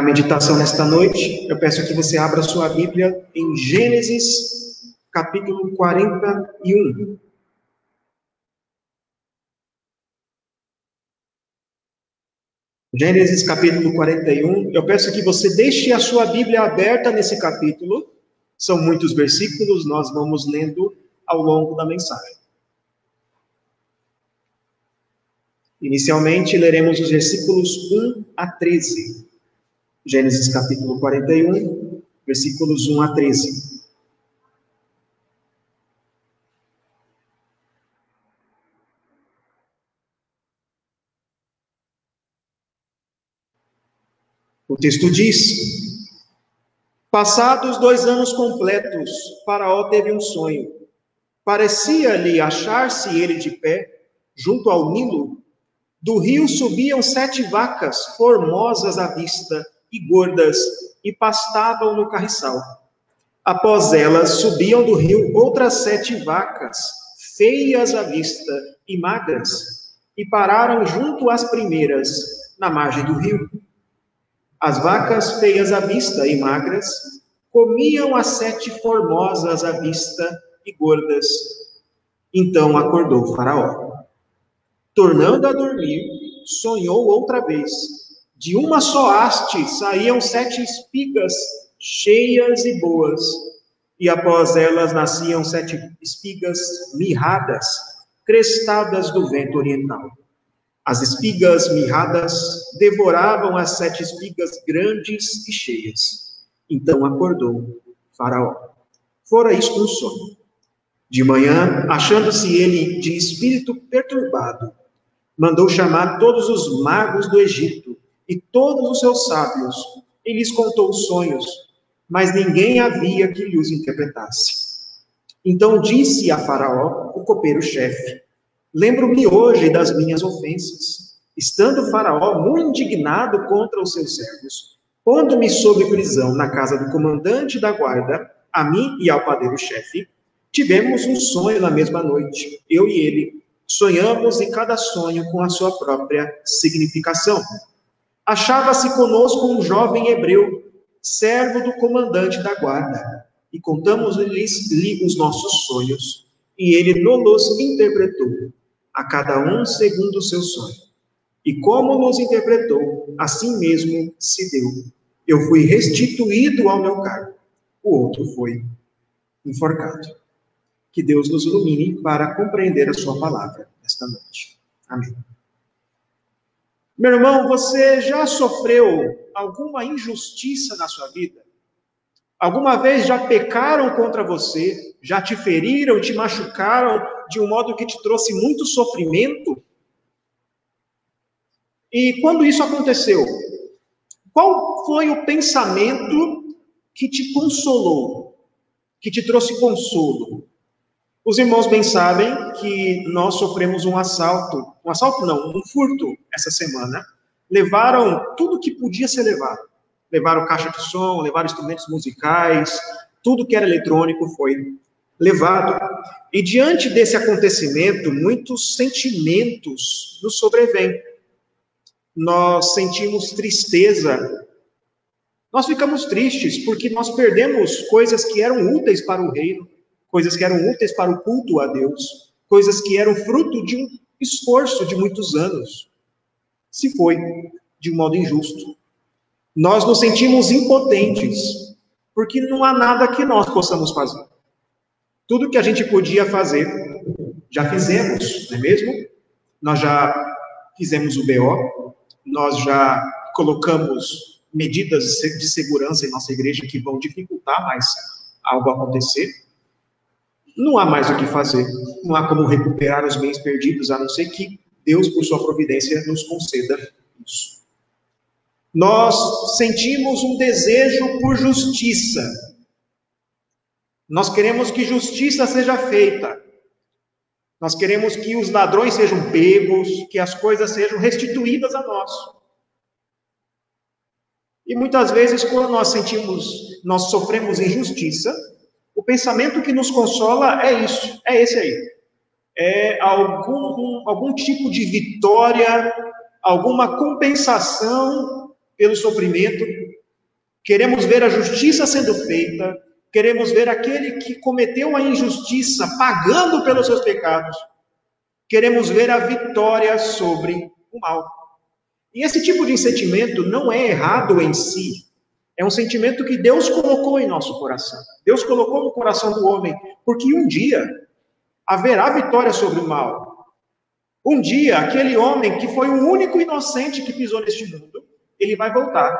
Para a meditação nesta noite, eu peço que você abra sua Bíblia em Gênesis, capítulo 41. Gênesis capítulo 41. Eu peço que você deixe a sua Bíblia aberta nesse capítulo. São muitos versículos, nós vamos lendo ao longo da mensagem. Inicialmente, leremos os versículos 1 a 13. Gênesis capítulo 41, versículos 1 a 13. O texto diz: Passados dois anos completos, Faraó teve um sonho. Parecia-lhe achar-se ele de pé, junto ao Nilo. Do rio subiam sete vacas, formosas à vista e gordas, e pastavam no carriçal. Após elas subiam do rio outras sete vacas, feias à vista e magras, e pararam junto às primeiras, na margem do rio. As vacas feias à vista e magras comiam as sete formosas à vista e gordas. Então acordou Faraó. Tornando a dormir, sonhou outra vez. De uma só haste saíam sete espigas cheias e boas, e após elas nasciam sete espigas mirradas, crestadas do vento oriental. As espigas mirradas devoravam as sete espigas grandes e cheias. Então acordou Faraó. Fora isto um sonho. De manhã, achando-se ele de espírito perturbado, mandou chamar todos os magos do Egito e todos os seus sábios, e lhes contou os sonhos, mas ninguém havia que lhe os interpretasse. Então disse a Faraó, o copeiro-chefe: Lembro-me hoje das minhas ofensas, estando Faraó muito indignado contra os seus servos, pondo-me sob prisão na casa do comandante da guarda, a mim e ao padeiro-chefe, tivemos um sonho na mesma noite, eu e ele. Sonhamos e cada sonho com a sua própria significação. Achava-se conosco um jovem hebreu, servo do comandante da guarda, e contamos-lhe os nossos sonhos, e ele nos interpretou a cada um segundo o seu sonho. E como nos interpretou, assim mesmo se deu. Eu fui restituído ao meu cargo, o outro foi enforcado. Que Deus nos ilumine para compreender a sua palavra esta noite. Amém. Meu irmão, você já sofreu alguma injustiça na sua vida? Alguma vez já pecaram contra você? Já te feriram, te machucaram de um modo que te trouxe muito sofrimento? E quando isso aconteceu, qual foi o pensamento que te consolou, que te trouxe consolo? Os irmãos bem sabem que nós sofremos um assalto, um assalto não, um furto essa semana. Levaram tudo que podia ser levado levaram caixa de som, levaram instrumentos musicais, tudo que era eletrônico foi levado. E diante desse acontecimento, muitos sentimentos nos sobrevêm. Nós sentimos tristeza. Nós ficamos tristes porque nós perdemos coisas que eram úteis para o reino, coisas que eram úteis para o culto a Deus, coisas que eram fruto de um esforço de muitos anos. Se foi de um modo injusto. Nós nos sentimos impotentes, porque não há nada que nós possamos fazer. Tudo que a gente podia fazer, já fizemos, não é mesmo? Nós já fizemos o BO, nós já colocamos medidas de segurança em nossa igreja que vão dificultar mais algo acontecer. Não há mais o que fazer, não há como recuperar os bens perdidos, a não ser que Deus, por sua providência, nos conceda isso. Nós sentimos um desejo por justiça. Nós queremos que justiça seja feita. Nós queremos que os ladrões sejam pegos, que as coisas sejam restituídas a nós. E muitas vezes, quando nós sentimos, nós sofremos injustiça, pensamento que nos consola é isso, é esse aí. É algum, algum tipo de vitória, alguma compensação pelo sofrimento Queremos ver a justiça sendo feita, queremos ver aquele que cometeu a injustiça pagando pelos seus pecados. Queremos ver a vitória sobre o mal. E esse tipo de sentimento não é errado em si. É um sentimento que Deus colocou em nosso coração. Deus colocou no coração do homem, porque um dia haverá vitória sobre o mal. Um dia, aquele homem que foi o único inocente que pisou neste mundo, ele vai voltar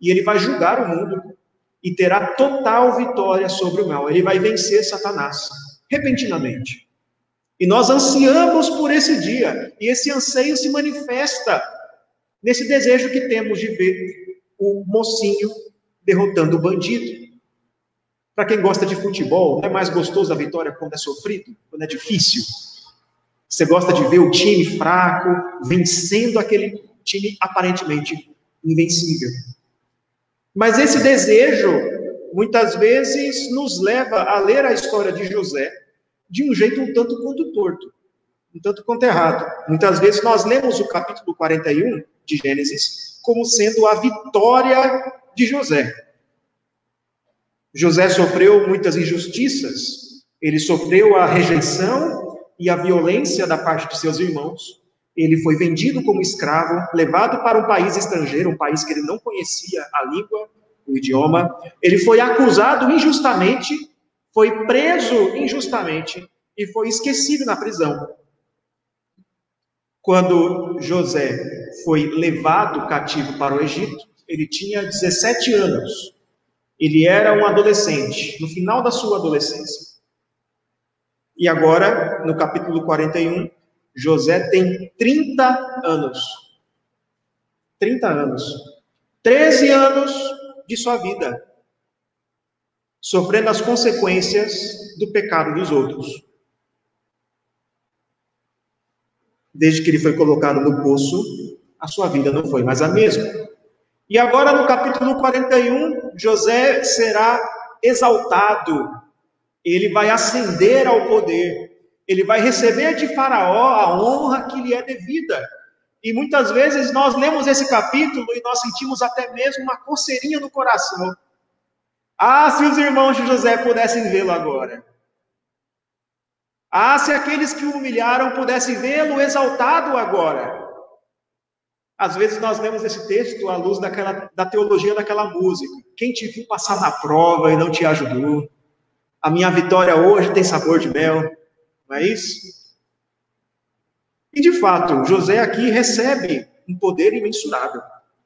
e ele vai julgar o mundo e terá total vitória sobre o mal. Ele vai vencer Satanás repentinamente. E nós ansiamos por esse dia, e esse anseio se manifesta nesse desejo que temos de ver o mocinho derrotando o bandido. Para quem gosta de futebol, não é mais gostoso a vitória quando é sofrido, quando é difícil. Você gosta de ver o time fraco vencendo aquele time aparentemente invencível. Mas esse desejo, muitas vezes, nos leva a ler a história de José de um jeito um tanto quanto torto, um tanto quanto errado. Muitas vezes nós lemos o capítulo 41 de Gênesis como sendo a vitória de José. José sofreu muitas injustiças, ele sofreu a rejeição e a violência da parte de seus irmãos. Ele foi vendido como escravo, levado para um país estrangeiro, um país que ele não conhecia a língua, o idioma. Ele foi acusado injustamente, foi preso injustamente e foi esquecido na prisão. Quando José foi levado cativo para o Egito, ele tinha 17 anos. Ele era um adolescente, no final da sua adolescência. E agora, no capítulo 41, José tem 30 anos. 30 anos. 13 anos de sua vida. Sofrendo as consequências do pecado dos outros. Desde que ele foi colocado no poço, a sua vida não foi mais a mesma. E agora, no capítulo 41, José será exaltado. Ele vai ascender ao poder ele vai receber de Faraó a honra que lhe é devida. E muitas vezes nós lemos esse capítulo e nós sentimos até mesmo uma coceirinha no coração. Ah, se os irmãos de José pudessem vê-lo agora. Ah, se aqueles que o humilharam pudessem vê-lo exaltado agora. Às vezes nós lemos esse texto à luz daquela, da teologia daquela música. Quem te viu passar na prova e não te ajudou? A minha vitória hoje tem sabor de mel. Não é isso? E de fato, José aqui recebe um poder imensurável.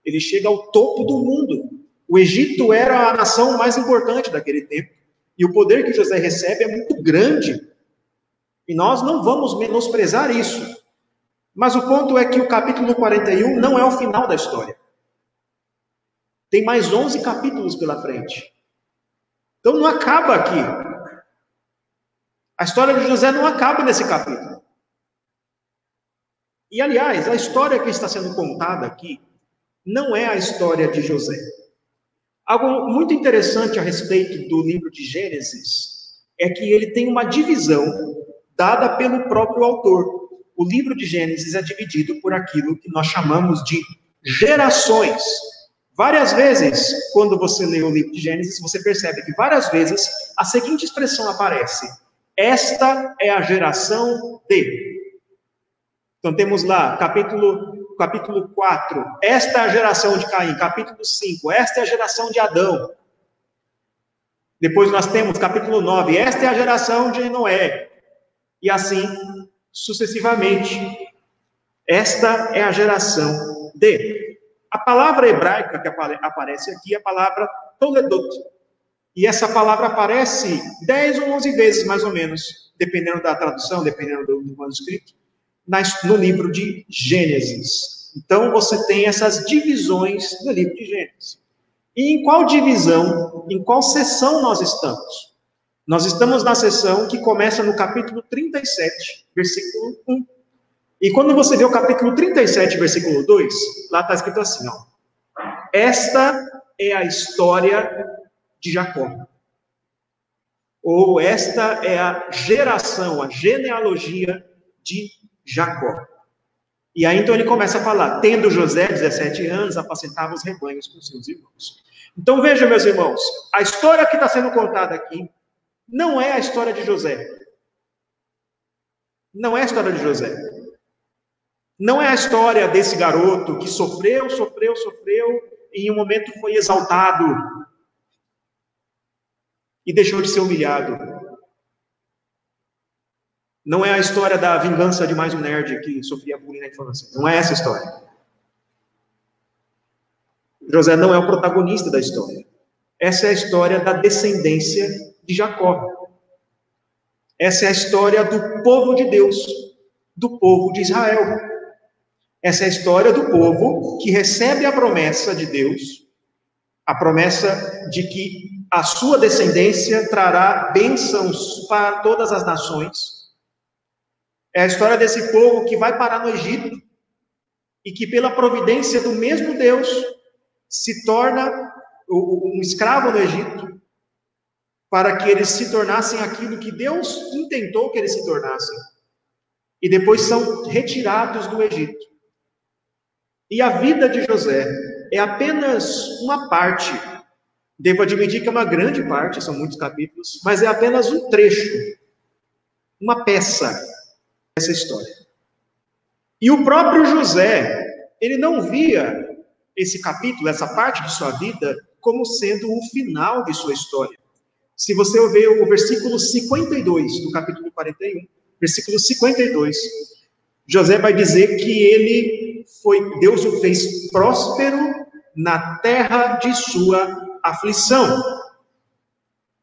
Ele chega ao topo do mundo. O Egito era a nação mais importante daquele tempo. E o poder que José recebe é muito grande. E nós não vamos menosprezar isso. Mas o ponto é que o capítulo 41 não é o final da história. Tem mais 11 capítulos pela frente. Então não acaba aqui. A história de José não acaba nesse capítulo. E, aliás, a história que está sendo contada aqui não é a história de José. Algo muito interessante a respeito do livro de Gênesis é que ele tem uma divisão dada pelo próprio autor. O livro de Gênesis é dividido por aquilo que nós chamamos de gerações. Várias vezes, quando você lê o livro de Gênesis, você percebe que várias vezes a seguinte expressão aparece: esta é a geração de. Então temos lá, capítulo, capítulo 4, esta é a geração de Caim, capítulo 5, esta é a geração de Adão. Depois nós temos capítulo 9, esta é a geração de Noé. E assim sucessivamente. Esta é a geração de. A palavra hebraica que aparece aqui é a palavra Toledot, e essa palavra aparece 10 ou 11 vezes, mais ou menos, dependendo da tradução, dependendo do, manuscrito, no livro de Gênesis. Então, você tem essas divisões no livro de Gênesis. E em qual divisão, em qual sessão nós estamos? Nós estamos na sessão que começa no capítulo 37, versículo 1. E quando você vê o capítulo 37, versículo 2, lá está escrito assim: ó, Esta é a história de Jacó. Ou esta é a geração, a genealogia de Jacó. E aí então ele começa a falar: tendo José 17 anos, apacentava os rebanhos com seus irmãos. Então veja, meus irmãos, a história que está sendo contada aqui não é a história de José. Não é a história de José. Não é a história desse garoto que sofreu, sofreu, sofreu e em um momento foi exaltado e deixou de ser humilhado. Não é a história da vingança de mais um nerd que sofria bullying na infância. Não é essa a história. José não é o protagonista da história. Essa é a história da descendência de Jacó. Essa é a história do povo de Deus, do povo de Israel. Essa é a história do povo que recebe a promessa de Deus, a promessa de que a sua descendência trará bênçãos para todas as nações. É a história desse povo que vai parar no Egito e que, pela providência do mesmo Deus, se torna um escravo no Egito, para que eles se tornassem aquilo que Deus intentou que eles se tornassem. E depois são retirados do Egito. E a vida de José é apenas uma parte. Devo admitir que é uma grande parte, são muitos capítulos, mas é apenas um trecho, uma peça dessa história. E o próprio José, ele não via esse capítulo, essa parte de sua vida, como sendo o final de sua história. Se você ver o versículo 52 do capítulo 41, versículo 52, José vai dizer que ele foi, Deus o fez próspero na terra de sua aflição.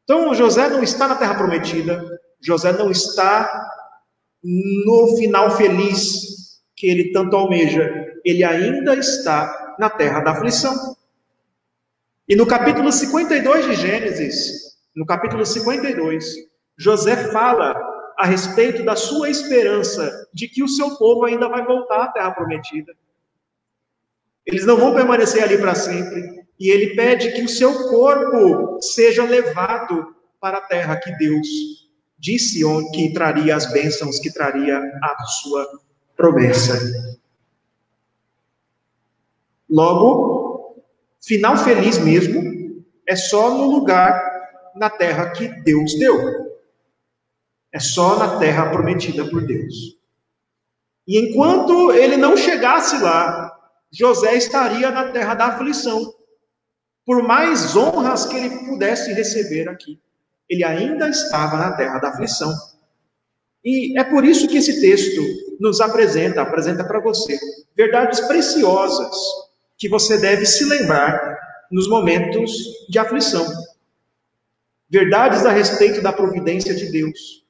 Então, José não está na terra prometida, José não está no final feliz que ele tanto almeja, ele ainda está na terra da aflição. E no capítulo 52 de Gênesis, no capítulo 52, José fala a respeito da sua esperança de que o seu povo ainda vai voltar à terra prometida. Eles não vão permanecer ali para sempre. E ele pede que o seu corpo seja levado para a terra que Deus disse que traria as bênçãos, que traria a sua promessa. Logo, final feliz mesmo é só no lugar na terra que Deus deu. É só na terra prometida por Deus. E enquanto ele não chegasse lá, José estaria na terra da aflição. Por mais honras que ele pudesse receber aqui, ele ainda estava na terra da aflição. E é por isso que esse texto nos apresenta, apresenta para você verdades preciosas que você deve se lembrar nos momentos de aflição. Verdades a respeito da providência de Deus.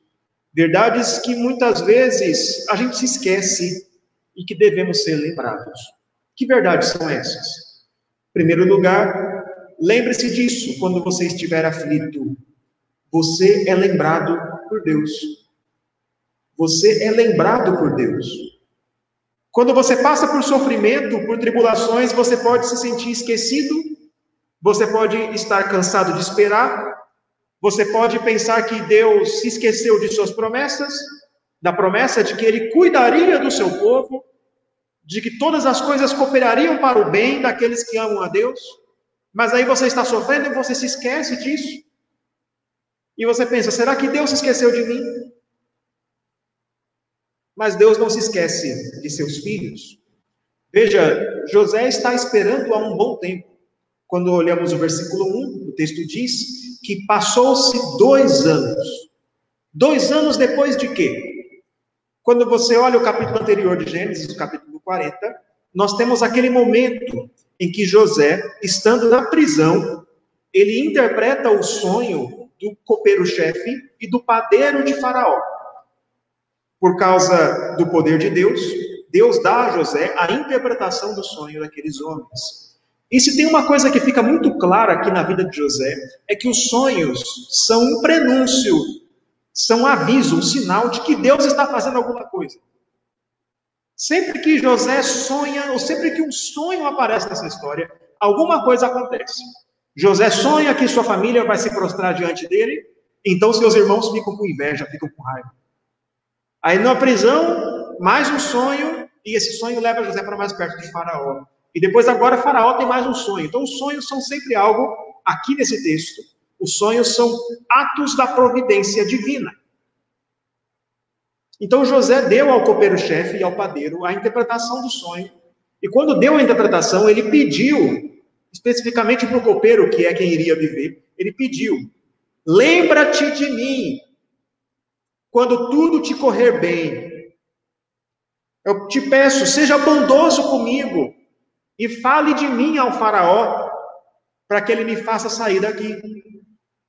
Verdades que muitas vezes a gente se esquece e que devemos ser lembrados. Que verdades são essas? Em primeiro lugar, lembre-se disso quando você estiver aflito. Você é lembrado por Deus. Você é lembrado por Deus. Quando você passa por sofrimento, por tribulações, você pode se sentir esquecido, você pode estar cansado de esperar, você pode pensar que Deus se esqueceu de suas promessas, da promessa de que ele cuidaria do seu povo, de que todas as coisas cooperariam para o bem daqueles que amam a Deus. Mas aí você está sofrendo e você se esquece disso. E você pensa: será que Deus se esqueceu de mim? Mas Deus não se esquece de seus filhos. Veja, José está esperando há um bom tempo. Quando olhamos o versículo 1, o texto diz que passou-se dois anos. Dois anos depois de quê? Quando você olha o capítulo anterior de Gênesis, o capítulo 40, nós temos aquele momento em que José, estando na prisão, ele interpreta o sonho do copeiro-chefe e do padeiro de Faraó por causa do poder de Deus, Deus dá a José a interpretação do sonho daqueles homens. E se tem uma coisa que fica muito clara aqui na vida de José, é que os sonhos são um prenúncio, são um aviso, um sinal de que Deus está fazendo alguma coisa. Sempre que José sonha, ou sempre que um sonho aparece nessa história, alguma coisa acontece. José sonha que sua família vai se prostrar diante dele, então seus irmãos ficam com inveja, ficam com raiva. Aí na prisão, mais um sonho, e esse sonho leva José para mais perto de Faraó. E depois, agora, Faraó tem mais um sonho. Então, os sonhos são sempre algo, aqui nesse texto, os sonhos são atos da providência divina. Então, José deu ao copeiro-chefe e ao padeiro a interpretação do sonho. E quando deu a interpretação, ele pediu, especificamente para o copeiro, que é quem iria viver, ele pediu: Lembra-te de mim quando tudo te correr bem. Eu te peço, seja bondoso comigo e fale de mim ao Faraó, para que ele me faça sair daqui,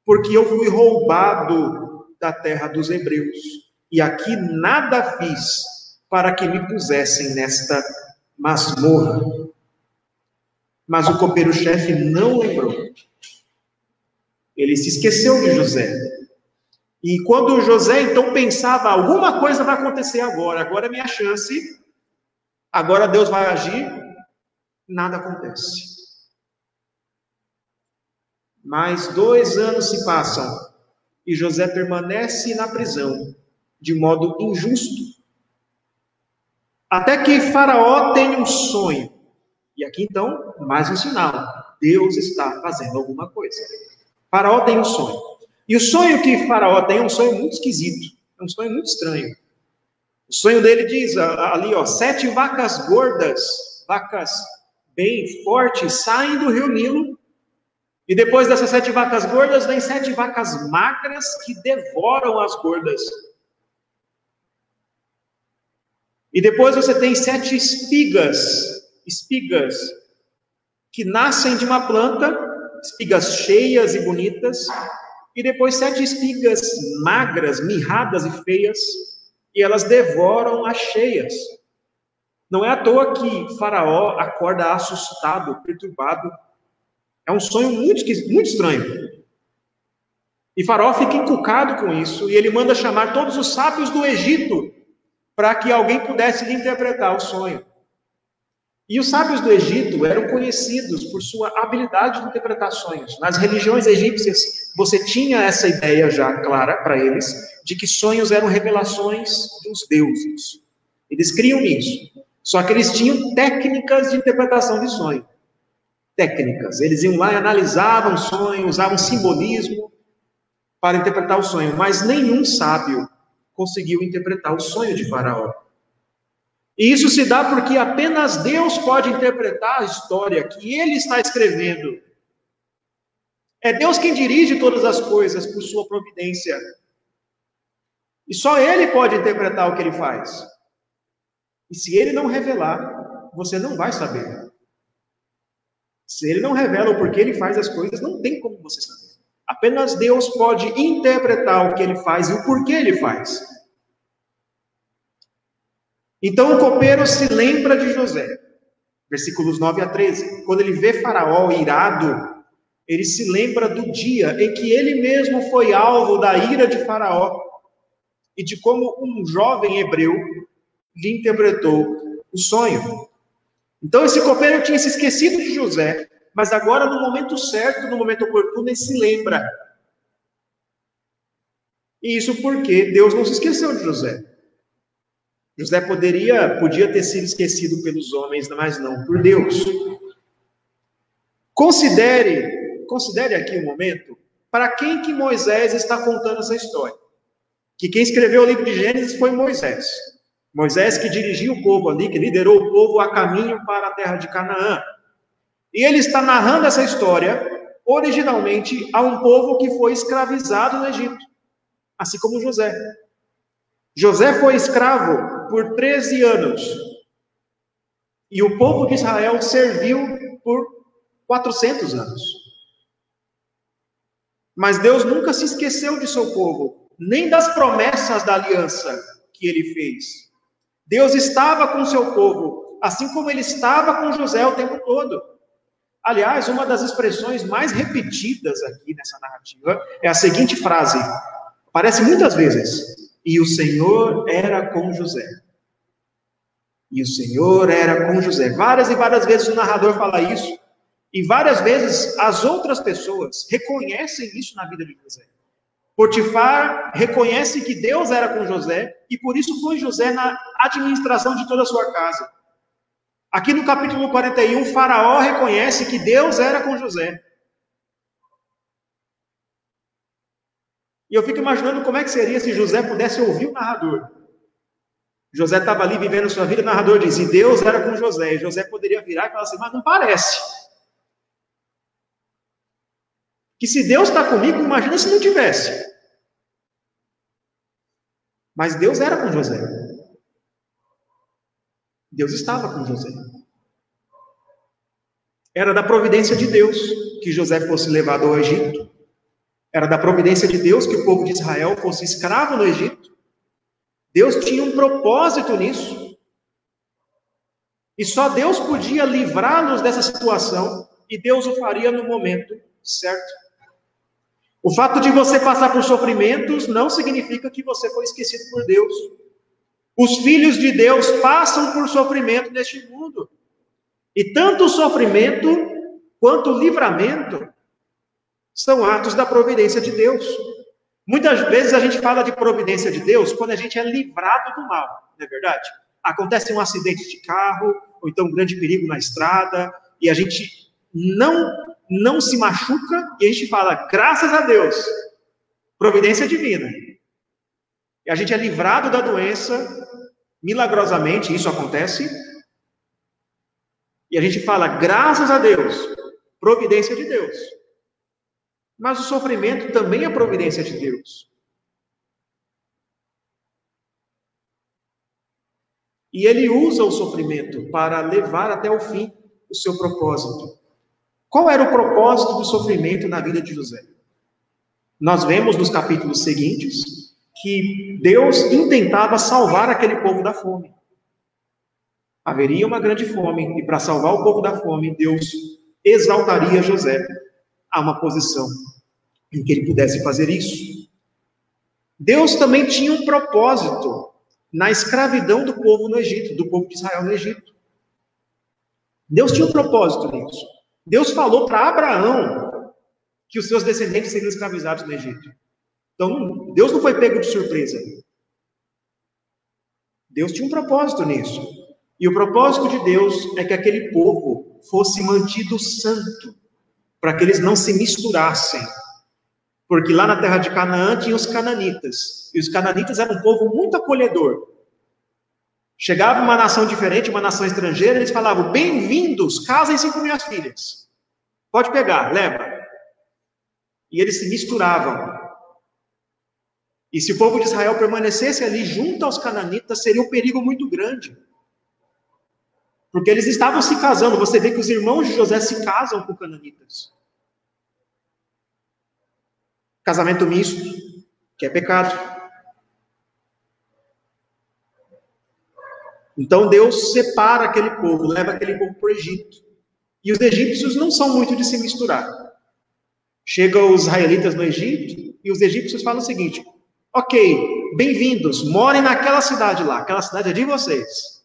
porque eu fui roubado da terra dos hebreus, e aqui nada fiz para que me pusessem nesta masmorra. Mas o copeiro-chefe não lembrou. Ele se esqueceu de José. E quando José então pensava, alguma coisa vai acontecer agora, agora é minha chance, agora Deus vai agir, nada acontece. Mais dois anos se passam e José permanece na prisão de modo injusto. Até que Faraó tem um sonho. E aqui então, mais um sinal: Deus está fazendo alguma coisa. Faraó tem um sonho. E o sonho que Faraó tem é um sonho muito esquisito, é um sonho muito estranho. O sonho dele diz ali, ó, sete vacas gordas, vacas bem fortes, saem do rio Nilo. E depois dessas sete vacas gordas, vem sete vacas magras que devoram as gordas. E depois você tem sete espigas, espigas que nascem de uma planta, espigas cheias e bonitas, e depois sete espigas magras, mirradas e feias, e elas devoram as cheias. Não é à toa que Faraó acorda assustado, perturbado. É um sonho muito, muito estranho. E Faraó fica encucado com isso, e ele manda chamar todos os sábios do Egito para que alguém pudesse interpretar o sonho. E os sábios do Egito eram conhecidos por sua habilidade de interpretar sonhos. Nas religiões egípcias, você tinha essa ideia já clara para eles de que sonhos eram revelações dos deuses. Eles criam isso. Só que eles tinham técnicas de interpretação de sonho. Técnicas. Eles iam lá e analisavam o sonho, usavam simbolismo para interpretar o sonho, mas nenhum sábio conseguiu interpretar o sonho de Faraó. E isso se dá porque apenas Deus pode interpretar a história que ele está escrevendo. É Deus quem dirige todas as coisas por sua providência. E só ele pode interpretar o que ele faz. E se ele não revelar, você não vai saber. Se ele não revela o porquê ele faz as coisas, não tem como você saber. Apenas Deus pode interpretar o que ele faz e o porquê ele faz. Então o copeiro se lembra de José, versículos 9 a 13. Quando ele vê Faraó irado, ele se lembra do dia em que ele mesmo foi alvo da ira de Faraó e de como um jovem hebreu lhe interpretou o sonho. Então esse copeiro tinha se esquecido de José, mas agora no momento certo, no momento oportuno, ele se lembra. E isso porque Deus não se esqueceu de José. José poderia, podia ter sido esquecido pelos homens, mas não por Deus. Considere, considere aqui um momento para quem que Moisés está contando essa história. Que quem escreveu o livro de Gênesis foi Moisés. Moisés que dirigiu o povo ali, que liderou o povo a caminho para a terra de Canaã. E ele está narrando essa história originalmente a um povo que foi escravizado no Egito, assim como José. José foi escravo por 13 anos. E o povo de Israel serviu por 400 anos. Mas Deus nunca se esqueceu de seu povo, nem das promessas da aliança que ele fez. Deus estava com seu povo, assim como ele estava com José o tempo todo. Aliás, uma das expressões mais repetidas aqui nessa narrativa é a seguinte frase: aparece muitas vezes. E o Senhor era com José. E o Senhor era com José. Várias e várias vezes o narrador fala isso. E várias vezes as outras pessoas reconhecem isso na vida de José. Potifar reconhece que Deus era com José e por isso foi José na administração de toda a sua casa. Aqui no capítulo 41, Faraó reconhece que Deus era com José. E eu fico imaginando como é que seria se José pudesse ouvir o narrador. José estava ali vivendo sua vida, o narrador diz, e Deus era com José. E José poderia virar e falar assim, mas não parece. Que se Deus está comigo, imagina se não tivesse. Mas Deus era com José. Deus estava com José. Era da providência de Deus que José fosse levado ao Egito. Era da providência de Deus que o povo de Israel fosse escravo no Egito. Deus tinha um propósito nisso. E só Deus podia livrá-los dessa situação, e Deus o faria no momento certo. O fato de você passar por sofrimentos não significa que você foi esquecido por Deus. Os filhos de Deus passam por sofrimento neste mundo. E tanto o sofrimento quanto o livramento são atos da providência de Deus. Muitas vezes a gente fala de providência de Deus quando a gente é livrado do mal, não é verdade? Acontece um acidente de carro, ou então um grande perigo na estrada, e a gente não não se machuca e a gente fala, graças a Deus, providência divina. E a gente é livrado da doença milagrosamente, isso acontece. E a gente fala, graças a Deus, providência de Deus. Mas o sofrimento também é providência de Deus. E ele usa o sofrimento para levar até o fim o seu propósito. Qual era o propósito do sofrimento na vida de José? Nós vemos nos capítulos seguintes que Deus intentava salvar aquele povo da fome. Haveria uma grande fome, e para salvar o povo da fome, Deus exaltaria José a uma posição em que ele pudesse fazer isso. Deus também tinha um propósito na escravidão do povo no Egito, do povo de Israel no Egito. Deus tinha um propósito nisso. Deus falou para Abraão que os seus descendentes seriam escravizados no Egito. Então, Deus não foi pego de surpresa. Deus tinha um propósito nisso. E o propósito de Deus é que aquele povo fosse mantido santo, para que eles não se misturassem. Porque lá na terra de Canaã tinha os cananitas. E os cananitas eram um povo muito acolhedor. Chegava uma nação diferente, uma nação estrangeira, eles falavam: Bem-vindos, casem-se com minhas filhas. Pode pegar, leva. E eles se misturavam. E se o povo de Israel permanecesse ali junto aos cananitas, seria um perigo muito grande. Porque eles estavam se casando. Você vê que os irmãos de José se casam com cananitas. Casamento misto, que é pecado. Então Deus separa aquele povo, leva aquele povo para o Egito. E os egípcios não são muito de se misturar. Chegam os israelitas no Egito e os egípcios falam o seguinte: ok, bem-vindos, morem naquela cidade lá, aquela cidade é de vocês.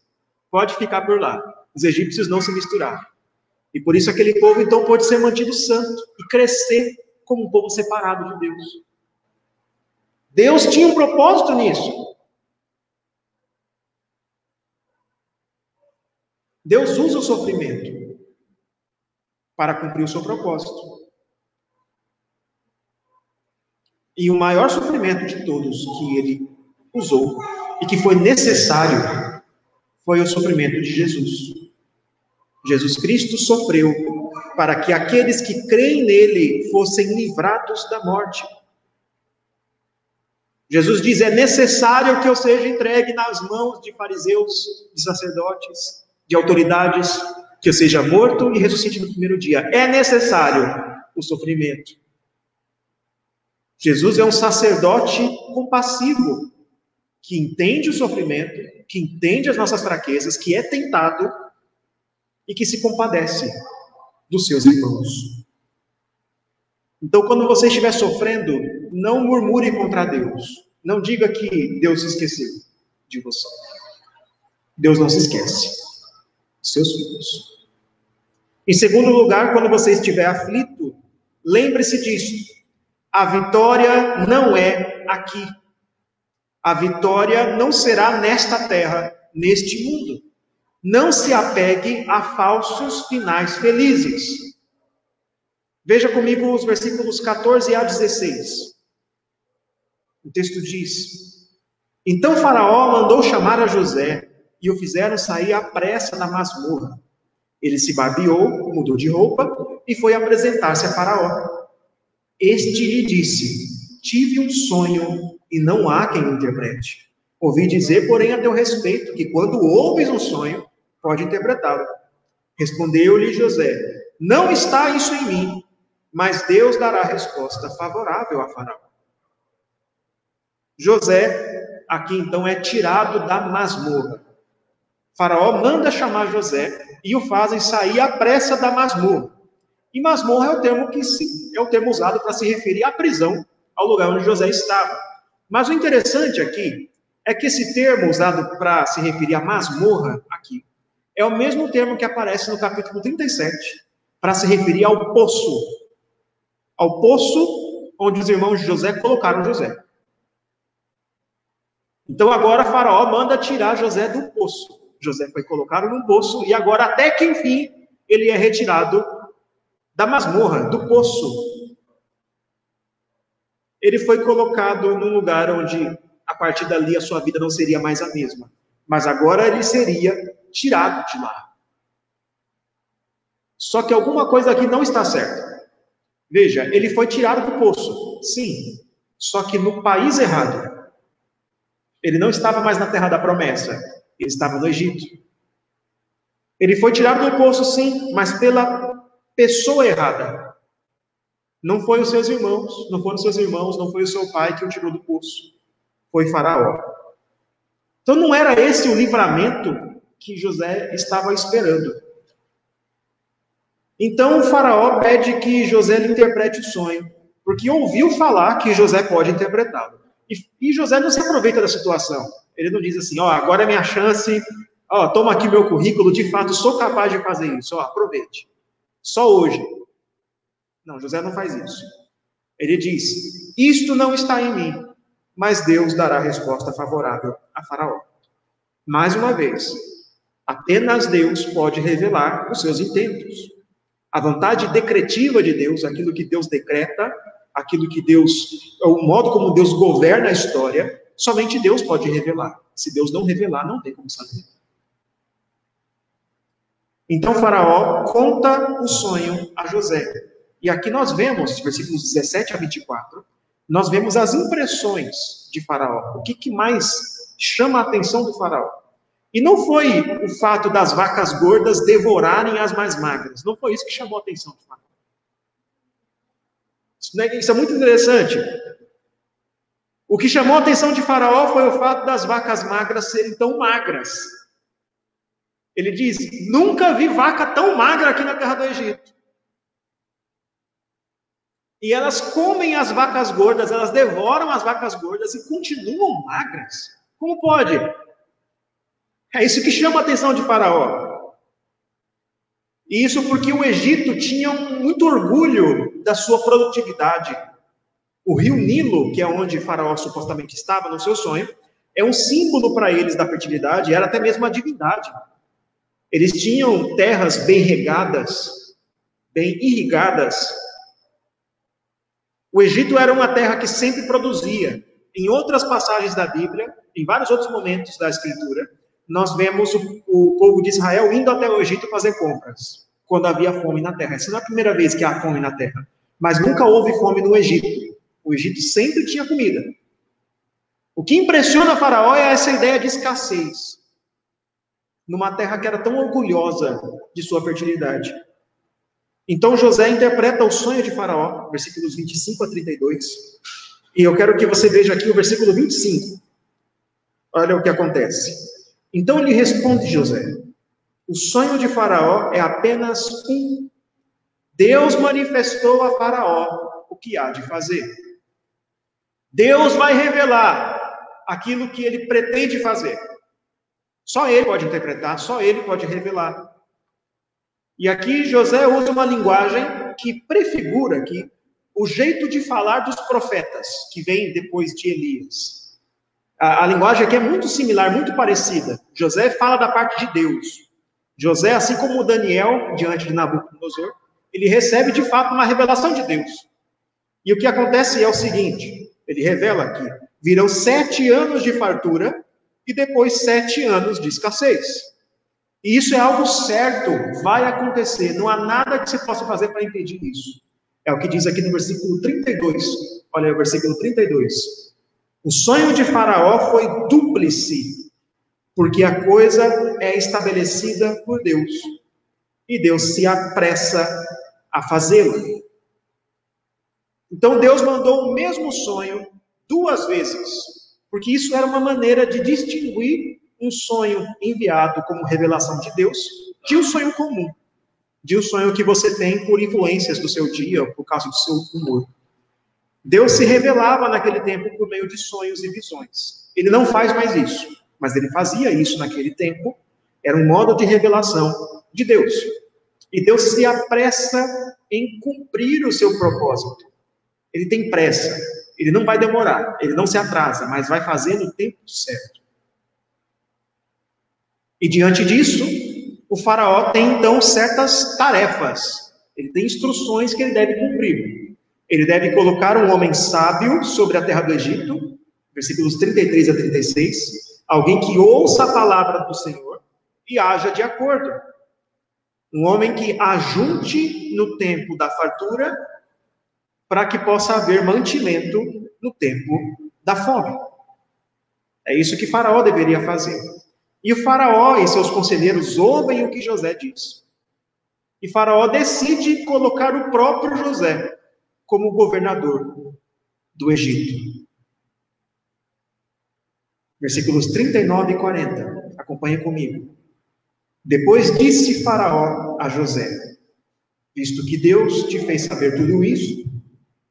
Pode ficar por lá. Os egípcios não se misturaram. E por isso aquele povo então pode ser mantido santo e crescer como um povo separado de Deus. Deus tinha um propósito nisso. Deus usa o sofrimento para cumprir o seu propósito. E o maior sofrimento de todos que ele usou e que foi necessário foi o sofrimento de Jesus. Jesus Cristo sofreu para que aqueles que creem nele fossem livrados da morte. Jesus diz: é necessário que eu seja entregue nas mãos de fariseus, de sacerdotes, de autoridades, que eu seja morto e ressuscite no primeiro dia. É necessário o sofrimento. Jesus é um sacerdote compassivo, que entende o sofrimento, que entende as nossas fraquezas, que é tentado e que se compadece dos seus irmãos. Então, quando você estiver sofrendo, não murmure contra Deus. Não diga que Deus se esqueceu de você. Deus não se esquece seus filhos. Em segundo lugar, quando você estiver aflito, lembre-se disso. A vitória não é aqui. A vitória não será nesta terra, neste mundo. Não se apegue a falsos finais felizes. Veja comigo os versículos 14 a 16. O texto diz: Então Faraó mandou chamar a José e o fizeram sair à pressa da masmorra. Ele se barbeou, mudou de roupa e foi apresentar-se a Faraó. Este lhe disse: Tive um sonho e não há quem interprete. Ouvi dizer, porém, a teu respeito, que quando ouves um sonho, pode interpretá-lo. Respondeu-lhe José: Não está isso em mim, mas Deus dará resposta favorável a Faraó. José, aqui então, é tirado da masmorra. Faraó manda chamar José e o fazem sair à pressa da masmorra. E masmorra é o termo que é o termo usado para se referir à prisão, ao lugar onde José estava. Mas o interessante aqui é que esse termo usado para se referir à masmorra aqui é o mesmo termo que aparece no capítulo 37 para se referir ao poço. Ao poço onde os irmãos de José colocaram José. Então agora Faraó manda tirar José do poço. José foi colocado no poço e agora até que enfim ele é retirado da masmorra, do poço. Ele foi colocado num lugar onde a partir dali a sua vida não seria mais a mesma, mas agora ele seria tirado de lá. Só que alguma coisa aqui não está certa. Veja, ele foi tirado do poço, sim, só que no país errado. Ele não estava mais na terra da promessa, ele estava no Egito. Ele foi tirado do poço, sim, mas pela pessoa errada. Não foi os seus irmãos, não foram os seus irmãos, não foi o seu pai que o tirou do poço. Foi Faraó. Então não era esse o livramento que José estava esperando. Então o faraó pede que José interprete o sonho, porque ouviu falar que José pode interpretá-lo. E, e, José não se aproveita da situação. Ele não diz assim, ó, oh, agora é minha chance, ó, oh, toma aqui meu currículo, de fato sou capaz de fazer isso, ó, aproveite. Só hoje. Não, José não faz isso. Ele diz: Isto não está em mim, mas Deus dará resposta favorável a Faraó. Mais uma vez, Apenas Deus pode revelar os seus intentos. A vontade decretiva de Deus, aquilo que Deus decreta, aquilo que Deus, o modo como Deus governa a história, somente Deus pode revelar. Se Deus não revelar, não tem como saber. Então Faraó conta o sonho a José. E aqui nós vemos, versículos 17 a 24, nós vemos as impressões de Faraó. O que, que mais chama a atenção do Faraó? E não foi o fato das vacas gordas devorarem as mais magras. Não foi isso que chamou a atenção do Faraó. Isso é muito interessante. O que chamou a atenção de Faraó foi o fato das vacas magras serem tão magras. Ele diz: Nunca vi vaca tão magra aqui na terra do Egito. E elas comem as vacas gordas, elas devoram as vacas gordas e continuam magras. Como pode? É isso que chama a atenção de Faraó. E isso porque o Egito tinha muito orgulho da sua produtividade. O rio Nilo, que é onde Faraó supostamente estava no seu sonho, é um símbolo para eles da fertilidade, era até mesmo a divindade. Eles tinham terras bem regadas, bem irrigadas. O Egito era uma terra que sempre produzia. Em outras passagens da Bíblia, em vários outros momentos da Escritura, nós vemos o, o, povo de Israel indo até o Egito fazer compras, quando havia fome na terra. Essa não é a primeira vez que há fome na terra, mas nunca houve fome no Egito. O Egito sempre tinha comida. O que impressiona Faraó é essa ideia de escassez, numa terra que era tão orgulhosa de sua fertilidade. Então José interpreta o sonho de Faraó, versículos 25 a 32. E eu quero que você veja aqui o versículo 25. Olha o que acontece. Então lhe responde José: O sonho de Faraó é apenas um. Deus manifestou a Faraó o que há de fazer. Deus vai revelar aquilo que ele pretende fazer. Só ele pode interpretar, só ele pode revelar. E aqui José usa uma linguagem que prefigura que o jeito de falar dos profetas que vêm depois de Elias. A, a, linguagem aqui é muito similar, muito parecida. José fala da parte de Deus. José, assim como Daniel, diante de Nabucodonosor, ele recebe de fato uma revelação de Deus. E o que acontece é o seguinte: ele revela aqui: virão sete anos de fartura e depois sete anos de escassez. E isso é algo certo, vai acontecer. Não há nada que você possa fazer para impedir isso. É o que diz aqui no versículo 32. Olha o versículo 32. O sonho de Faraó foi dúplice, porque a coisa é estabelecida por Deus. E Deus se apressa a fazê-lo. Então Deus mandou o mesmo sonho duas vezes, porque isso era uma maneira de distinguir um sonho enviado como revelação de Deus de um sonho comum, de um sonho que você tem por influências do seu dia, por causa do seu humor. Deus se revelava naquele tempo por meio de sonhos e visões. Ele não faz mais isso, mas ele fazia isso naquele tempo. Era um modo de revelação de Deus. E Deus se apressa em cumprir o seu propósito. Ele tem pressa. Ele não vai demorar, ele não se atrasa, mas vai fazer no tempo certo. E diante disso, o faraó tem então certas tarefas. Ele tem instruções que ele deve cumprir. Ele deve colocar um homem sábio sobre a terra do Egito, versículos 33 a 36, alguém que ouça a palavra do Senhor e haja de acordo. Um homem que ajunte no tempo da fartura para que possa haver mantimento no tempo da fome. É isso que Faraó deveria fazer. E o Faraó e seus conselheiros ouvem o que José diz. E Faraó decide colocar o próprio José como governador do Egito. Versículos 39 e 40. Acompanhe comigo. Depois disse Faraó a José: Visto que Deus te fez saber tudo isso,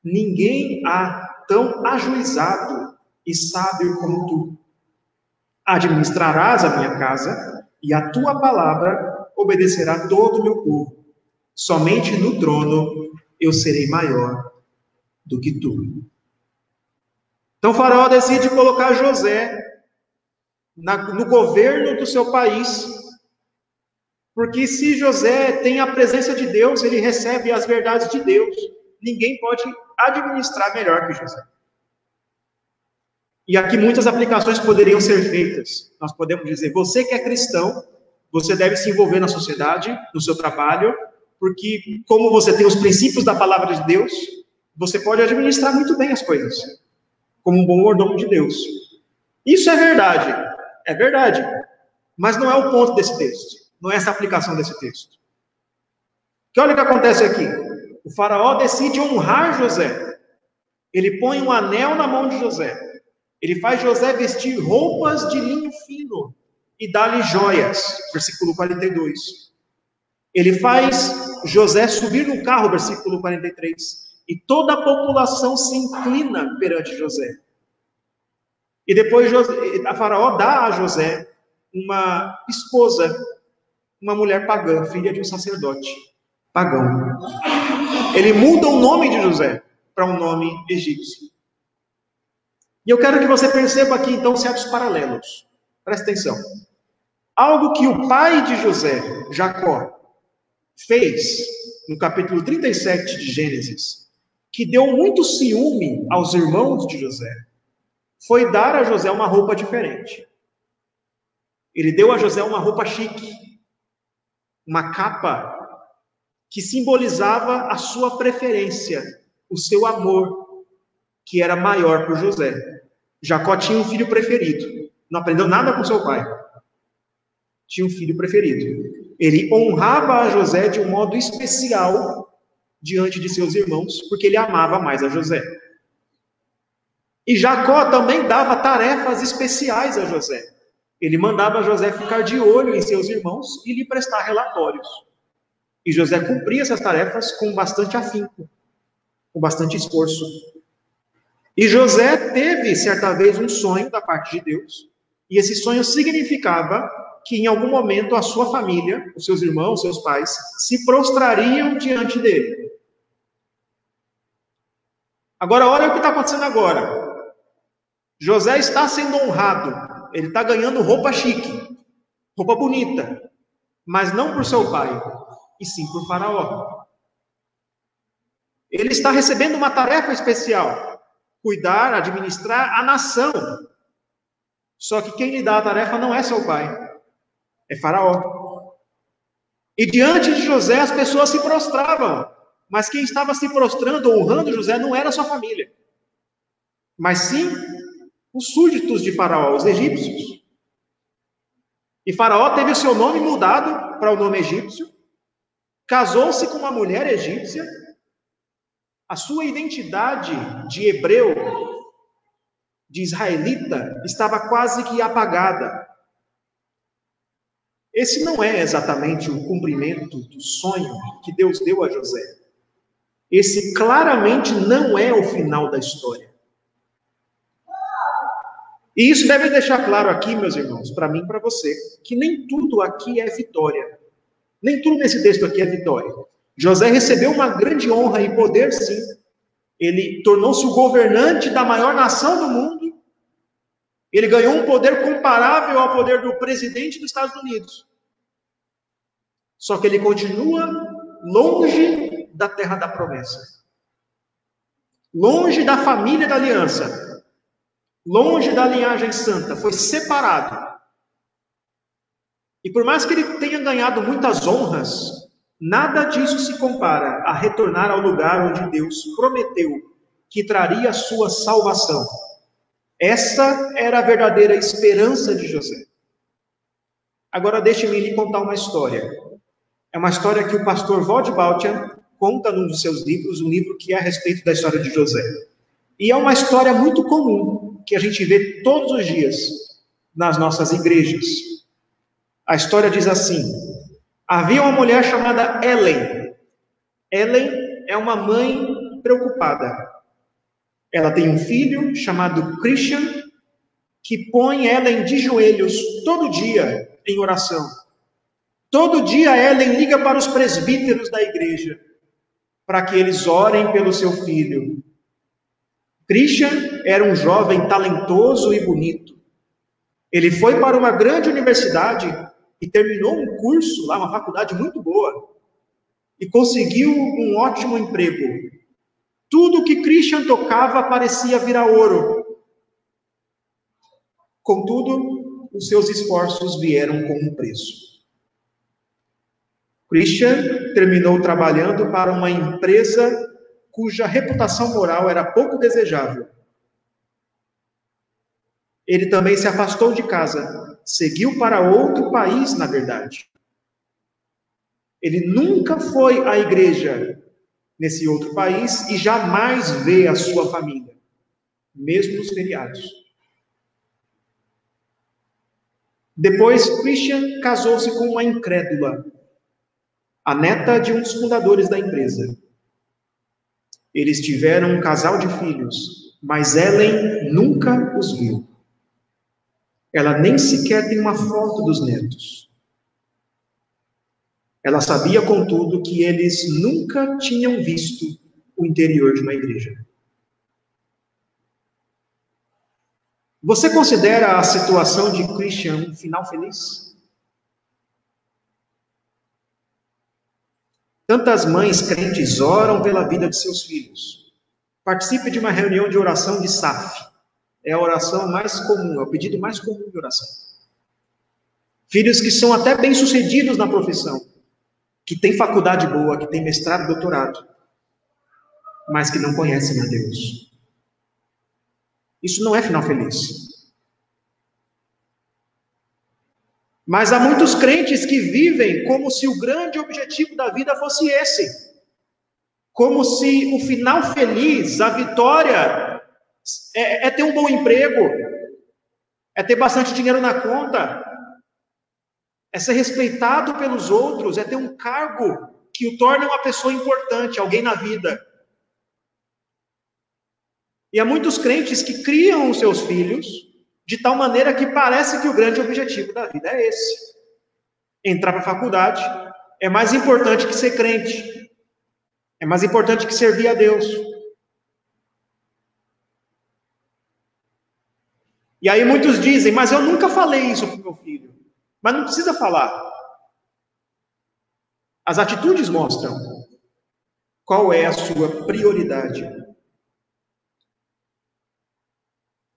ninguém há tão ajuizado e sábio como tu administrarás a minha casa, e a tua palavra obedecerá todo o meu povo. Somente no trono eu serei maior do que tu. Então Faraó decide colocar José na, no governo do seu país, porque se José tem a presença de Deus, ele recebe as verdades de Deus. Ninguém pode administrar melhor que José. E aqui muitas aplicações poderiam ser feitas. Nós podemos dizer: você que é cristão, você deve se envolver na sociedade, no seu trabalho, porque, como você tem os princípios da palavra de Deus, você pode administrar muito bem as coisas, como um bom mordomo de Deus. Isso é verdade, é verdade, mas não é o ponto desse texto, não é essa aplicação desse texto. Que olha o que acontece aqui: o Faraó decide honrar José, ele põe um anel na mão de José. Ele faz José vestir roupas de linho fino e dá-lhe joias. Versículo 42. Ele faz José subir no carro, versículo 43. E toda a população se inclina perante José. E depois a Faraó dá a José uma esposa, uma mulher pagã, filha de um sacerdote pagão. Ele muda o nome de José para um nome egípcio. E eu quero que você perceba aqui, então, certos paralelos. Presta atenção. Algo que o pai de José, Jacó, fez no capítulo 37 de Gênesis, que deu muito ciúme aos irmãos de José, foi dar a José uma roupa diferente. Ele deu a José uma roupa chique, uma capa que simbolizava a sua preferência, o seu amor, que era maior por José. Jacó tinha um filho preferido. Não aprendeu nada com seu pai. Tinha um filho preferido. Ele honrava a José de um modo especial diante de seus irmãos, porque ele amava mais a José. E Jacó também dava tarefas especiais a José. Ele mandava José ficar de olho em seus irmãos e lhe prestar relatórios. E José cumpria essas tarefas com bastante afinco, com bastante esforço. E José teve certa vez um sonho da parte de Deus, e esse sonho significava que em algum momento a sua família, os seus irmãos, seus pais, se prostrariam diante dele. Agora, olha o que está acontecendo agora. José está sendo honrado, ele está ganhando roupa chique, roupa bonita, mas não por seu pai, e sim por Faraó. Ele está recebendo uma tarefa especial: cuidar, administrar a nação. Só que quem lhe dá a tarefa não é seu pai, é Faraó. E diante de José as pessoas se prostravam, mas quem estava se prostrando, honrando José, não era sua família, mas sim os súditos de Faraó, os egípcios. E Faraó teve o seu nome mudado para o nome egípcio, casou-se com uma mulher egípcia, a sua identidade de hebreu, de israelita, estava quase que apagada. Esse não é exatamente o cumprimento do sonho que Deus deu a José. Esse claramente não é o final da história. E isso deve deixar claro aqui, meus irmãos, para mim e para você, que nem tudo aqui é vitória. Nem tudo nesse texto aqui é vitória. José recebeu uma grande honra e poder, sim. Ele tornou-se o governante da maior nação do mundo. Ele ganhou um poder comparável ao poder do presidente dos Estados Unidos. Só que ele continua longe da terra da promessa. Longe da família da aliança longe da linhagem santa, foi separado. E por mais que ele tenha ganhado muitas honras, nada disso se compara a retornar ao lugar onde Deus prometeu que traria sua salvação. Essa era a verdadeira esperança de José. Agora deixe-me lhe contar uma história. É uma história que o pastor Wald Baltian conta num dos seus livros, um livro que é a respeito da história de José. E é uma história muito comum, que a gente vê todos os dias nas nossas igrejas. A história diz assim: havia uma mulher chamada Ellen. Ellen é uma mãe preocupada. Ela tem um filho chamado Christian, que põe Ellen de joelhos todo dia em oração. Todo dia Ellen liga para os presbíteros da igreja para que eles orem pelo seu filho, Christian era um jovem talentoso e bonito. Ele foi para uma grande universidade e terminou um curso lá, uma faculdade muito boa, e conseguiu um ótimo emprego. Tudo que Christian tocava parecia virar ouro. Contudo, os seus esforços vieram com um preço. Christian terminou trabalhando para uma empresa cuja reputação moral era pouco desejável. Ele também se afastou de casa, seguiu para outro país, na verdade. Ele nunca foi à igreja nesse outro país e jamais vê a sua família, mesmo nos feriados. Depois, Christian casou-se com uma incrédula, a neta de um dos fundadores da empresa. Eles tiveram um casal de filhos, mas Ellen nunca os viu. Ela nem sequer tem uma foto dos netos. Ela sabia, contudo, que eles nunca tinham visto o interior de uma igreja. Você considera a situação de Christian um final feliz? Tantas mães crentes oram pela vida de seus filhos. Participe de uma reunião de oração de SAF. É a oração mais comum, é o pedido mais comum de oração. Filhos que são até bem-sucedidos na profissão, que têm faculdade boa, que têm mestrado, doutorado, mas que não conhecem a Deus. Isso não é final feliz. Mas há muitos crentes que vivem como se o grande objetivo da vida fosse esse. Como se o final feliz, a vitória, é, é ter um bom emprego, é ter bastante dinheiro na conta, é ser respeitado pelos outros, é ter um cargo que o torne uma pessoa importante, alguém na vida. E há muitos crentes que criam os seus filhos de tal maneira que parece que o grande objetivo da vida é esse. Entrar para a faculdade é mais importante que ser crente. É mais importante que servir a Deus. E aí muitos dizem, mas eu nunca falei isso para o meu filho. Mas não precisa falar. As atitudes mostram qual é a sua prioridade.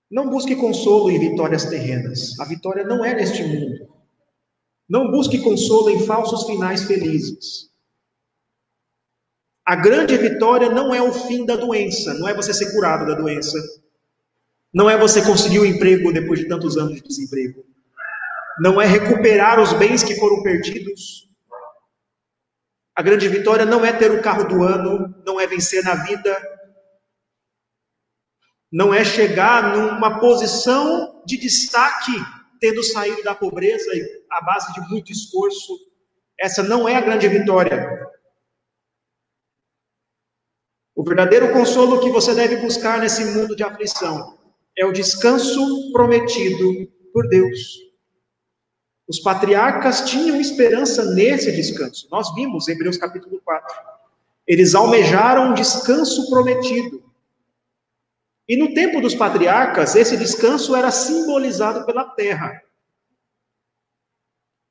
Não busque consolo em vitórias terrenas. A vitória não é neste mundo. Não busque consolo em falsos finais felizes. A grande vitória não é o fim da doença, não é você ser curado da doença. Não é você conseguir um emprego depois de tantos anos de desemprego. Não é recuperar os bens que foram perdidos. A grande vitória não é ter o carro do ano, não é vencer na vida, não é chegar numa posição de destaque, tendo saído da pobreza à base de muito esforço. Essa não é a grande vitória. O verdadeiro consolo que você deve buscar nesse mundo de aflição é o descanso prometido por Deus. Os patriarcas tinham esperança nesse descanso. Nós vimos em Hebreus capítulo 4. Eles almejaram um descanso prometido. E no tempo dos patriarcas, esse descanso era simbolizado pela terra.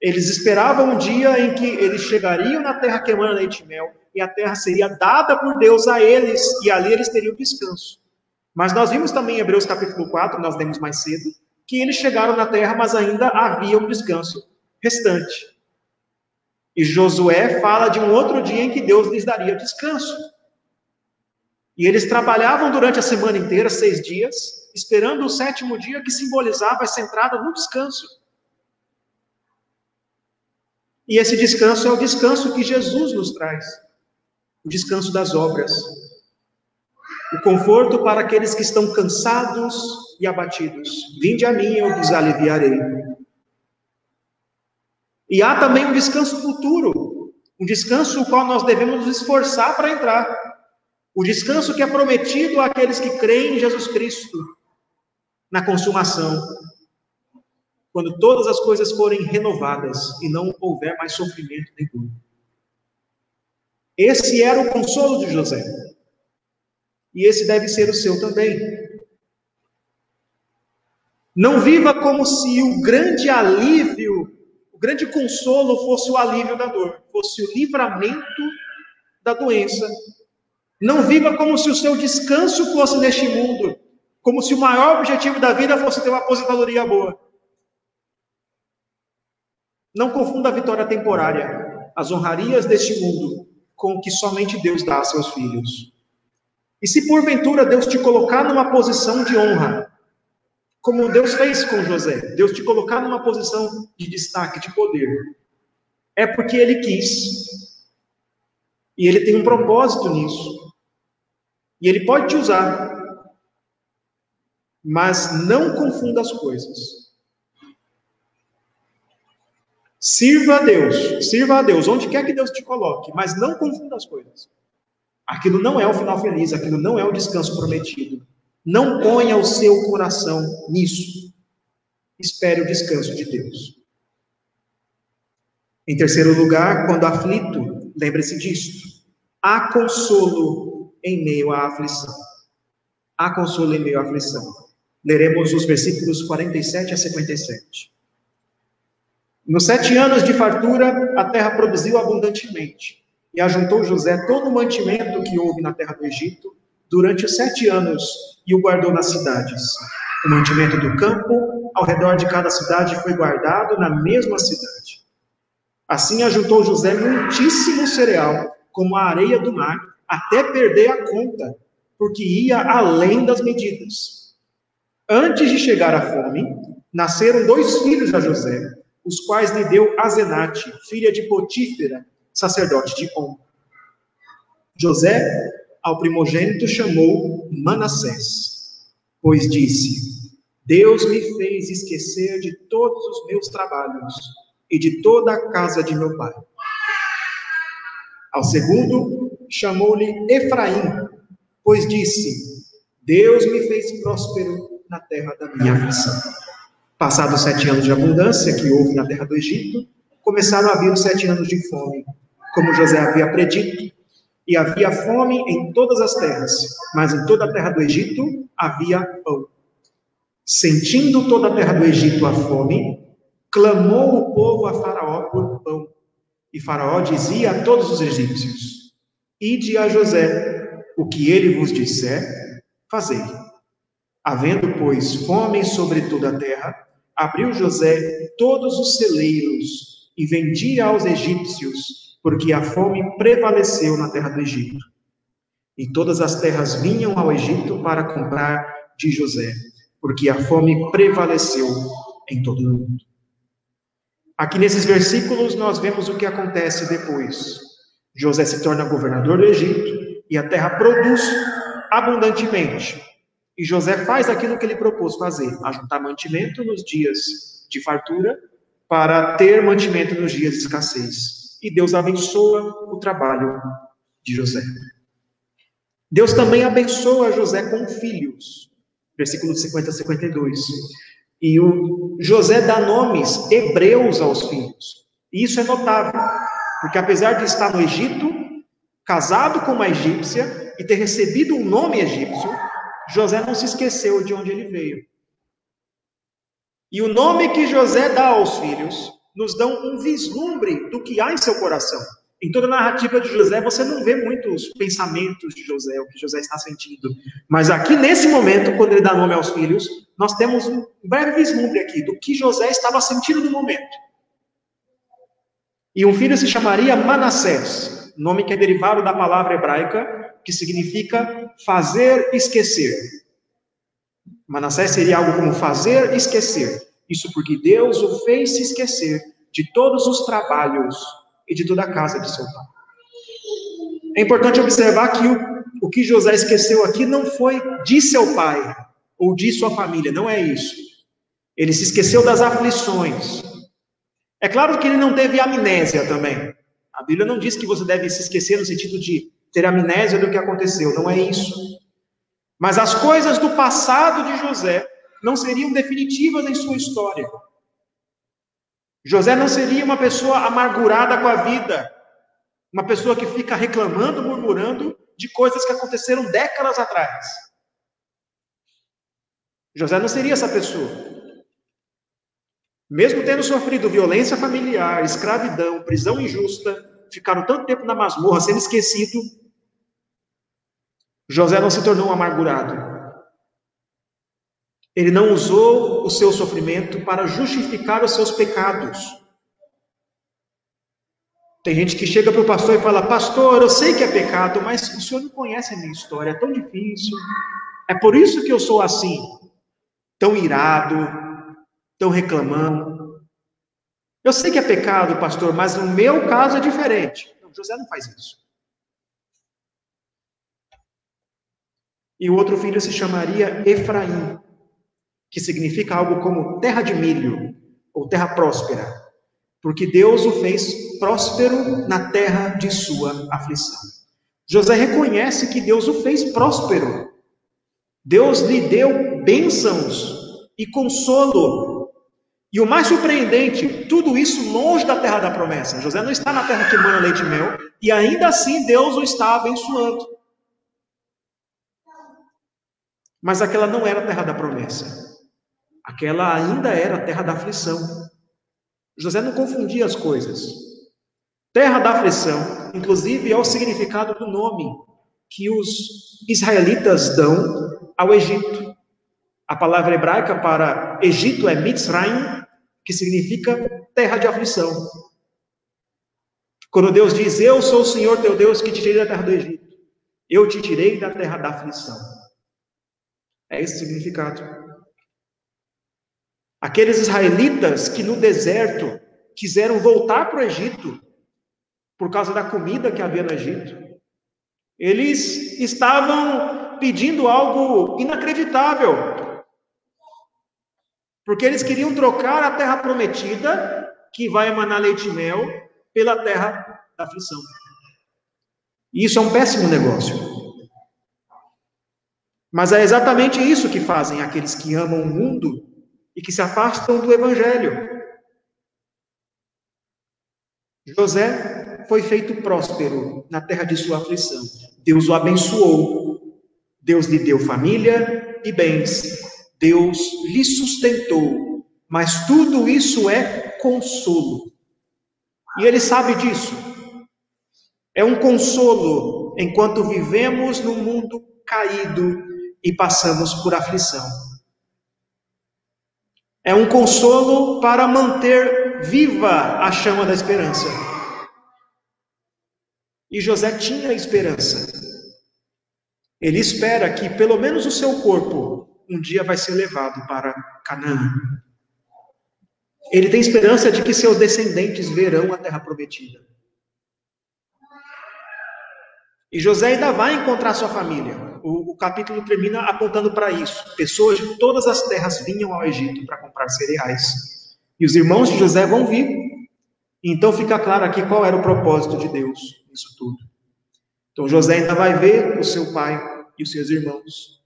Eles esperavam um dia em que eles chegariam na terra queimando leite e mel, e a terra seria dada por Deus a eles, e ali eles teriam descanso. Mas nós vimos também em Hebreus capítulo 4, nós lemos mais cedo, que eles chegaram na terra, mas ainda havia um descanso restante. E Josué fala de um outro dia em que Deus lhes daria descanso. E eles trabalhavam durante a semana inteira, seis dias, esperando o sétimo dia que simbolizava essa entrada no descanso. E esse descanso é o descanso que Jesus nos traz o descanso das obras, o conforto para aqueles que estão cansados e abatidos. Vinde a mim, eu vos aliviarei. E há também um descanso futuro, um descanso o qual nós devemos nos esforçar para entrar. O descanso que é prometido àqueles que creem em Jesus Cristo na consumação. Quando todas as coisas forem renovadas e não houver mais sofrimento nenhum. Esse era o consolo de José. E esse deve ser o seu também. Não viva como se o grande alívio, o grande consolo fosse o alívio da dor, fosse o livramento da doença, não viva como se o seu descanso fosse neste mundo, como se o maior objetivo da vida fosse ter uma aposentadoria boa. Não confunda a vitória temporária, as honrarias deste mundo, com o que somente Deus dá a seus filhos. E se porventura Deus te colocar numa posição de honra, como Deus fez com José, Deus te colocar numa posição de destaque, de poder, é porque Ele quis. E Ele tem um propósito nisso. E ele pode te usar. Mas não confunda as coisas. Sirva a Deus, sirva a Deus, onde quer que Deus te coloque, mas não confunda as coisas. Aquilo não é o final feliz, aquilo não é o descanso prometido. Não ponha o seu coração nisso. Espere o descanso de Deus. Em terceiro lugar, quando aflito, lembre-se disto. Há consolo em meio à aflição. Há consolo em meio à aflição. Leremos os versículos 47 a 57. Nos sete anos de fartura, a terra produziu abundantemente, e ajuntou José todo o mantimento que houve na terra do Egito durante sete anos e o guardou nas cidades. O mantimento do campo ao redor de cada cidade foi guardado na mesma cidade. Assim ajuntou José muitíssimo cereal, como a areia do mar, até perder a conta, porque ia além das medidas. Antes de chegar à fome, nasceram dois filhos a José, os quais lhe deu Azenate, filha de Potífera, sacerdote de On. José, ao primogênito, chamou Manassés, pois disse: Deus me fez esquecer de todos os meus trabalhos e de toda a casa de meu pai. Ao segundo, chamou-lhe Efraim, pois disse: Deus me fez próspero na terra da minha aflição. Passados sete anos de abundância que houve na terra do Egito, começaram a vir os sete anos de fome, como José havia predito, e havia fome em todas as terras, mas em toda a terra do Egito havia pão. Sentindo toda a terra do Egito a fome, clamou o povo a Faraó por pão. E Faraó dizia a todos os egípcios: Ide a José, o que ele vos disser, fazei. Havendo, pois, fome sobre toda a terra, abriu José todos os celeiros e vendia aos egípcios, porque a fome prevaleceu na terra do Egito. E todas as terras vinham ao Egito para comprar de José, porque a fome prevaleceu em todo o mundo. Aqui nesses versículos nós vemos o que acontece depois. José se torna governador do Egito e a terra produz abundantemente. E José faz aquilo que ele propôs fazer: ajuntar mantimento nos dias de fartura para ter mantimento nos dias de escassez. E Deus abençoa o trabalho de José. Deus também abençoa José com filhos. Versículo 50 a 52. E o José dá nomes hebreus aos filhos. E isso é notável, porque apesar de estar no Egito, casado com uma egípcia e ter recebido um nome egípcio, José não se esqueceu de onde ele veio. E o nome que José dá aos filhos nos dão um vislumbre do que há em seu coração. Em toda a narrativa de José, você não vê muitos pensamentos de José, o que José está sentindo. Mas aqui, nesse momento, quando ele dá nome aos filhos, nós temos um breve vislumbre aqui do que José estava sentindo no momento. E um filho se chamaria Manassés, nome que é derivado da palavra hebraica que significa fazer esquecer. Manassés seria algo como fazer esquecer. Isso porque Deus o fez se esquecer de todos os trabalhos e de toda a casa de seu pai. É importante observar que o, o que José esqueceu aqui não foi de seu pai ou de sua família, não é isso. Ele se esqueceu das aflições. É claro que ele não teve amnésia também. A Bíblia não diz que você deve se esquecer no sentido de ter amnésia do que aconteceu, não é isso. Mas as coisas do passado de José não seriam definitivas em sua história. José não seria uma pessoa amargurada com a vida, uma pessoa que fica reclamando, murmurando de coisas que aconteceram décadas atrás. José não seria essa pessoa. Mesmo tendo sofrido violência familiar, escravidão, prisão injusta, ficaram tanto tempo na masmorra, sendo esquecido, José não se tornou um amargurado. Ele não usou o seu sofrimento para justificar os seus pecados. Tem gente que chega para o pastor e fala: Pastor, eu sei que é pecado, mas o senhor não conhece a minha história, é tão difícil. É por isso que eu sou assim, tão irado, tão reclamando. Eu sei que é pecado, pastor, mas no meu caso é diferente. Não, José não faz isso. E o outro filho se chamaria Efraim, que significa algo como terra de milho, ou terra próspera, porque Deus o fez próspero na terra de sua aflição. José reconhece que Deus o fez próspero. Deus lhe deu bênçãos e consolo e o mais surpreendente, tudo isso longe da terra da promessa. José não está na terra que mana leite e mel, e ainda assim Deus o está abençoando. Mas aquela não era a terra da promessa. Aquela ainda era a terra da aflição. José não confundia as coisas. Terra da aflição, inclusive, é o significado do nome que os israelitas dão ao Egito. A palavra hebraica para Egito é Mitzrayim, que significa terra de aflição. Quando Deus diz: Eu sou o Senhor teu Deus que te tirei da terra do Egito, eu te tirei da terra da aflição. É esse significado. Aqueles israelitas que no deserto quiseram voltar para o Egito por causa da comida que havia no Egito, eles estavam pedindo algo inacreditável. Porque eles queriam trocar a terra prometida, que vai emanar leite e mel, pela terra da aflição. E isso é um péssimo negócio. Mas é exatamente isso que fazem aqueles que amam o mundo e que se afastam do evangelho. José foi feito próspero na terra de sua aflição. Deus o abençoou. Deus lhe deu família e bens. Deus lhe sustentou, mas tudo isso é consolo. E ele sabe disso. É um consolo enquanto vivemos num mundo caído e passamos por aflição. É um consolo para manter viva a chama da esperança. E José tinha esperança. Ele espera que pelo menos o seu corpo um dia vai ser levado para Canaã. Ele tem esperança de que seus descendentes verão a terra prometida. E José ainda vai encontrar sua família. O, o capítulo termina apontando para isso. Pessoas de todas as terras vinham ao Egito para comprar cereais. E os irmãos de José vão vir. Então fica claro aqui qual era o propósito de Deus nisso tudo. Então José ainda vai ver o seu pai e os seus irmãos.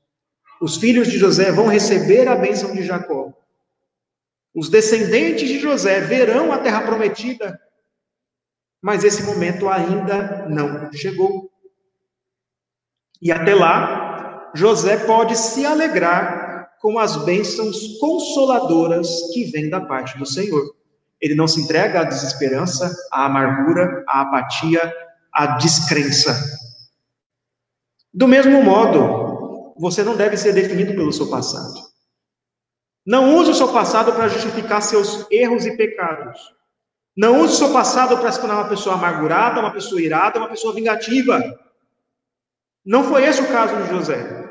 Os filhos de José vão receber a bênção de Jacó. Os descendentes de José verão a terra prometida, mas esse momento ainda não chegou. E até lá, José pode se alegrar com as bênçãos consoladoras que vêm da parte do Senhor. Ele não se entrega à desesperança, à amargura, à apatia, à descrença. Do mesmo modo, você não deve ser definido pelo seu passado. Não use o seu passado para justificar seus erros e pecados. Não use o seu passado para se tornar uma pessoa amargurada, uma pessoa irada, uma pessoa vingativa. Não foi esse o caso de José.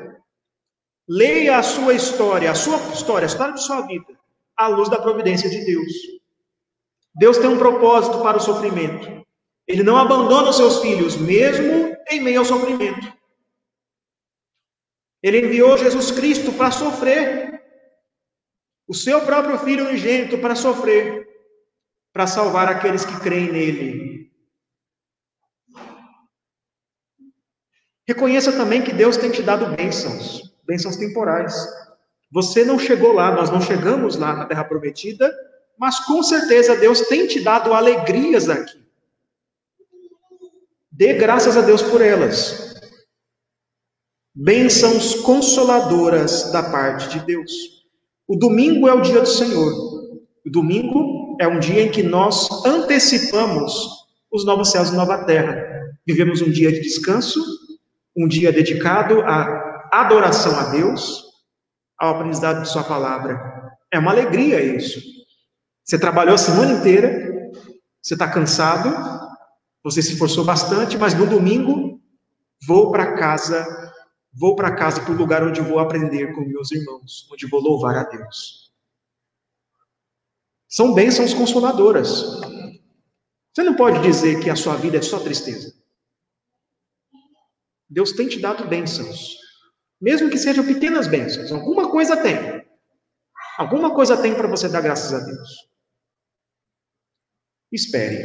Leia a sua história, a sua história, a história de sua vida, à luz da providência de Deus. Deus tem um propósito para o sofrimento. Ele não abandona os seus filhos, mesmo em meio ao sofrimento. Ele enviou Jesus Cristo para sofrer. O seu próprio filho unigênito para sofrer, para salvar aqueles que creem nele. Reconheça também que Deus tem te dado bênçãos, bênçãos temporais. Você não chegou lá, nós não chegamos lá na Terra Prometida, mas com certeza Deus tem te dado alegrias aqui. Dê graças a Deus por elas. Bênçãos consoladoras da parte de Deus. O domingo é o dia do Senhor. O domingo é um dia em que nós antecipamos os novos céus e nova terra. Vivemos um dia de descanso um dia dedicado à adoração a Deus, ao aprendizado de Sua palavra. É uma alegria isso. Você trabalhou a semana inteira, você está cansado, você se esforçou bastante, mas no domingo vou para casa, vou para casa para o lugar onde vou aprender com meus irmãos, onde vou louvar a Deus. São bênçãos consoladoras. Você não pode dizer que a sua vida é só tristeza. Deus tem te dado bênçãos. Mesmo que sejam pequenas bênçãos, alguma coisa tem. Alguma coisa tem para você dar graças a Deus. Espere.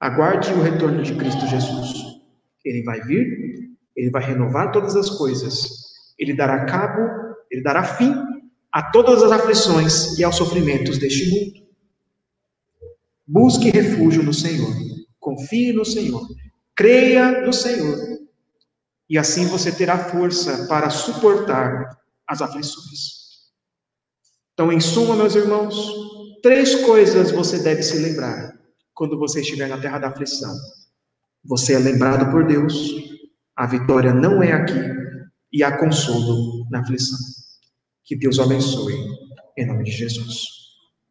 Aguarde o retorno de Cristo Jesus. Ele vai vir, ele vai renovar todas as coisas. Ele dará cabo, ele dará fim a todas as aflições e aos sofrimentos deste mundo. Busque refúgio no Senhor. Confie no Senhor. Creia no Senhor e assim você terá força para suportar as aflições. Então, em suma, meus irmãos, três coisas você deve se lembrar quando você estiver na terra da aflição. Você é lembrado por Deus, a vitória não é aqui e há consolo na aflição. Que Deus o abençoe, em nome de Jesus.